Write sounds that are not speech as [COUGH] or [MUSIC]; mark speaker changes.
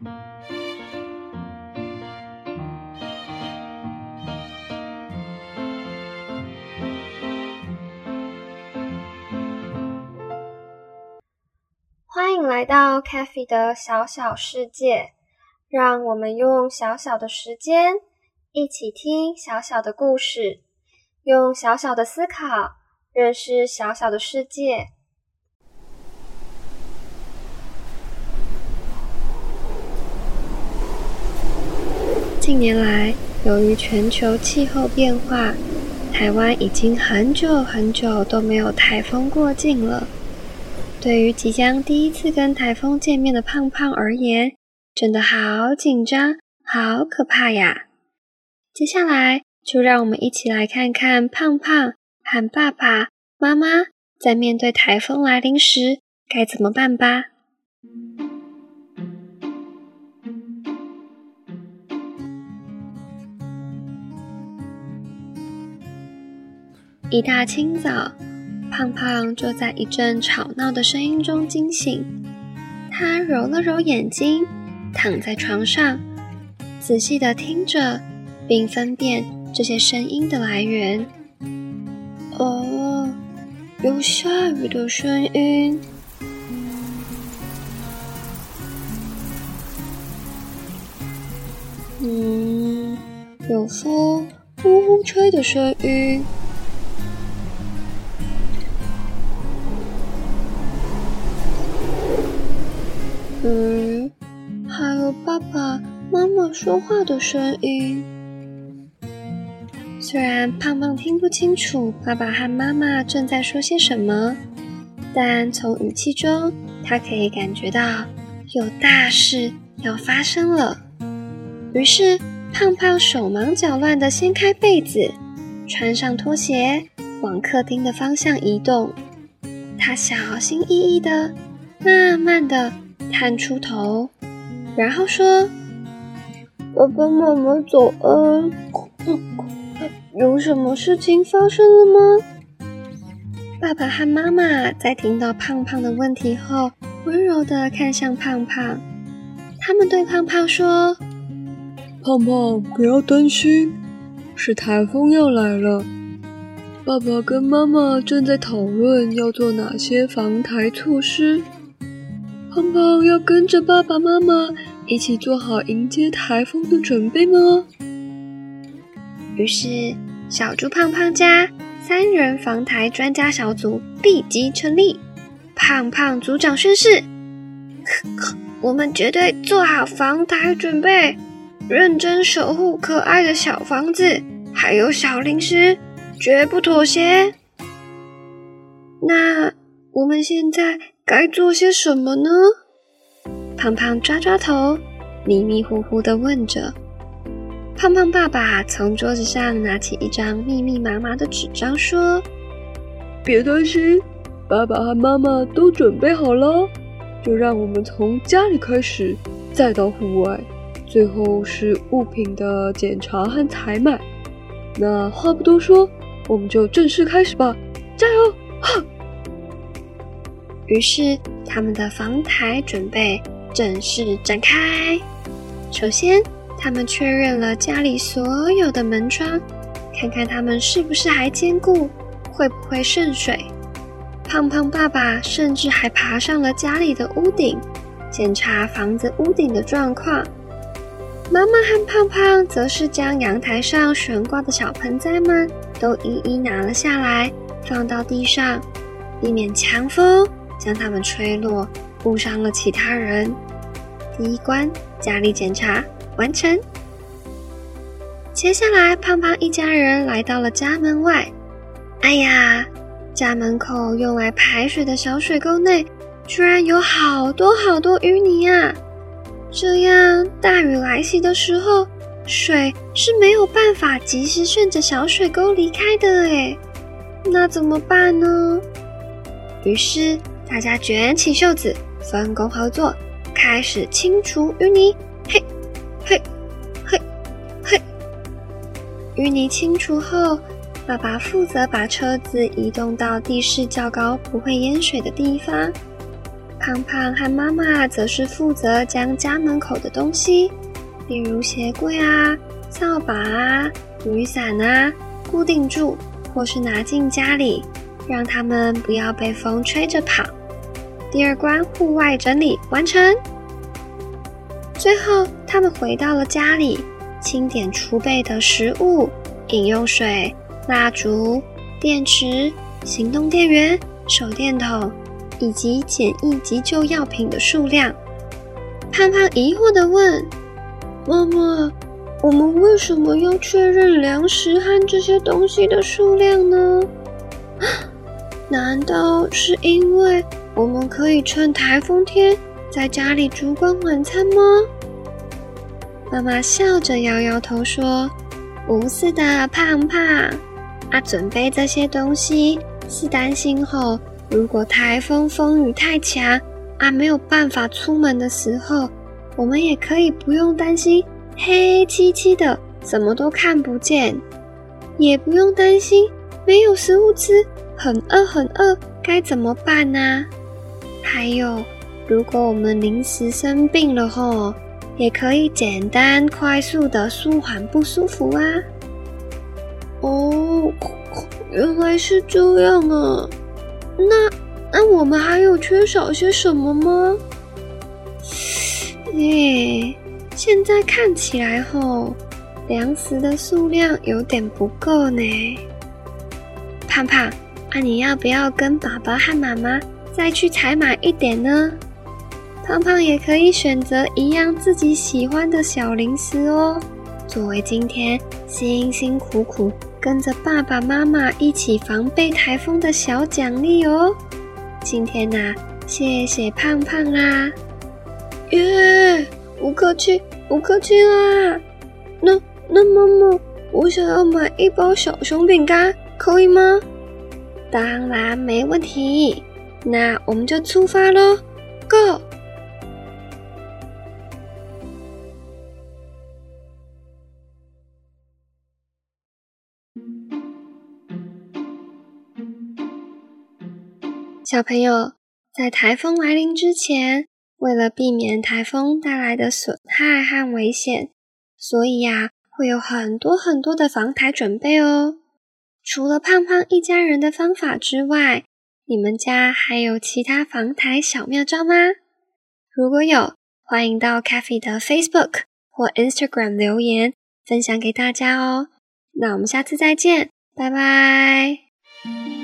Speaker 1: 欢迎来到 c a f e 的小小世界，让我们用小小的时间一起听小小的故事，用小小的思考认识小小的世界。近年来，由于全球气候变化，台湾已经很久很久都没有台风过境了。对于即将第一次跟台风见面的胖胖而言，真的好紧张，好可怕呀！接下来就让我们一起来看看胖胖和爸爸妈妈在面对台风来临时该怎么办吧。一大清早。胖胖就在一阵吵闹的声音中惊醒，他揉了揉眼睛，躺在床上，仔细地听着，并分辨这些声音的来源。哦，有下雨的声音，嗯，有风呼呼吹的声音。说话的声音。虽然胖胖听不清楚爸爸和妈妈正在说些什么，但从语气中，他可以感觉到有大事要发生了。于是，胖胖手忙脚乱地掀开被子，穿上拖鞋，往客厅的方向移动。他小心翼翼地，慢慢地。探出头，然后说：“爸爸妈妈早安，有什么事情发生了吗？”爸爸和妈妈在听到胖胖的问题后，温柔的看向胖胖，他们对胖胖说：“
Speaker 2: 胖胖，不要担心，是台风要来了。爸爸跟妈妈正在讨论要做哪些防台措施。”胖胖要跟着爸爸妈妈一起做好迎接台风的准备吗？
Speaker 1: 于是，小猪胖胖家三人防台专家小组立即成立。胖胖组长宣誓：“ [LAUGHS] 我们绝对做好防台准备，认真守护可爱的小房子，还有小零食，绝不妥协。”那我们现在？该做些什么呢？胖胖抓抓头，迷迷糊糊的问着。胖胖爸爸从桌子上拿起一张密密麻麻的纸张，说：“
Speaker 2: 别担心，爸爸和妈妈都准备好了。就让我们从家里开始，再到户外，最后是物品的检查和采买。那话不多说，我们就正式开始吧！加油！哈！”
Speaker 1: 于是，他们的房台准备正式展开。首先，他们确认了家里所有的门窗，看看它们是不是还坚固，会不会渗水。胖胖爸爸甚至还爬上了家里的屋顶，检查房子屋顶的状况。妈妈和胖胖则是将阳台上悬挂的小盆栽们都一一拿了下来，放到地上，避免强风。将它们吹落，误伤了其他人。第一关家里检查完成。接下来，胖胖一家人来到了家门外。哎呀，家门口用来排水的小水沟内，居然有好多好多淤泥啊！这样大雨来袭的时候，水是没有办法及时顺着小水沟离开的。哎，那怎么办呢？于是。大家卷起袖子，分工合作，开始清除淤泥。嘿，嘿，嘿，嘿。淤泥清除后，爸爸负责把车子移动到地势较高、不会淹水的地方。胖胖和妈妈则是负责将家门口的东西，例如鞋柜啊、扫把啊、雨伞啊，固定住，或是拿进家里，让他们不要被风吹着跑。第二关户外整理完成。最后，他们回到了家里，清点储备的食物、饮用水、蜡烛、电池、行动电源、手电筒。以及简易急救药品的数量。胖胖疑惑地问：“
Speaker 2: 妈妈，我们为什么要确认粮食和这些东西的数量呢？难道是因为我们可以趁台风天在家里烛光晚餐吗？”
Speaker 1: 妈妈笑着摇摇头说：“不是的，胖胖，啊，准备这些东西是担心后。”如果台风风雨太强啊，没有办法出门的时候，我们也可以不用担心黑漆漆的，什么都看不见，也不用担心没有食物吃，很饿很饿，该怎么办呢？还有，如果我们临时生病了吼，也可以简单快速的舒缓不舒服啊。
Speaker 2: 哦，原来是这样啊。那那我们还有缺少些什么吗？
Speaker 1: 耶，现在看起来吼，粮食的数量有点不够呢。胖胖，那你要不要跟爸爸和妈妈再去采买一点呢？胖胖也可以选择一样自己喜欢的小零食哦，作为今天辛辛苦苦。跟着爸爸妈妈一起防备台风的小奖励哦！今天呐，谢谢胖胖啦！
Speaker 2: 耶，不客气，不客气啦！那那妈妈，我想要买一包小熊饼干，可以吗？
Speaker 1: 当然没问题，那我们就出发喽，Go！小朋友，在台风来临之前，为了避免台风带来的损害和危险，所以呀，会有很多很多的防台准备哦。除了胖胖一家人的方法之外，你们家还有其他防台小妙招吗？如果有，欢迎到 c a f e 的 Facebook 或 Instagram 留言分享给大家哦。那我们下次再见，拜拜。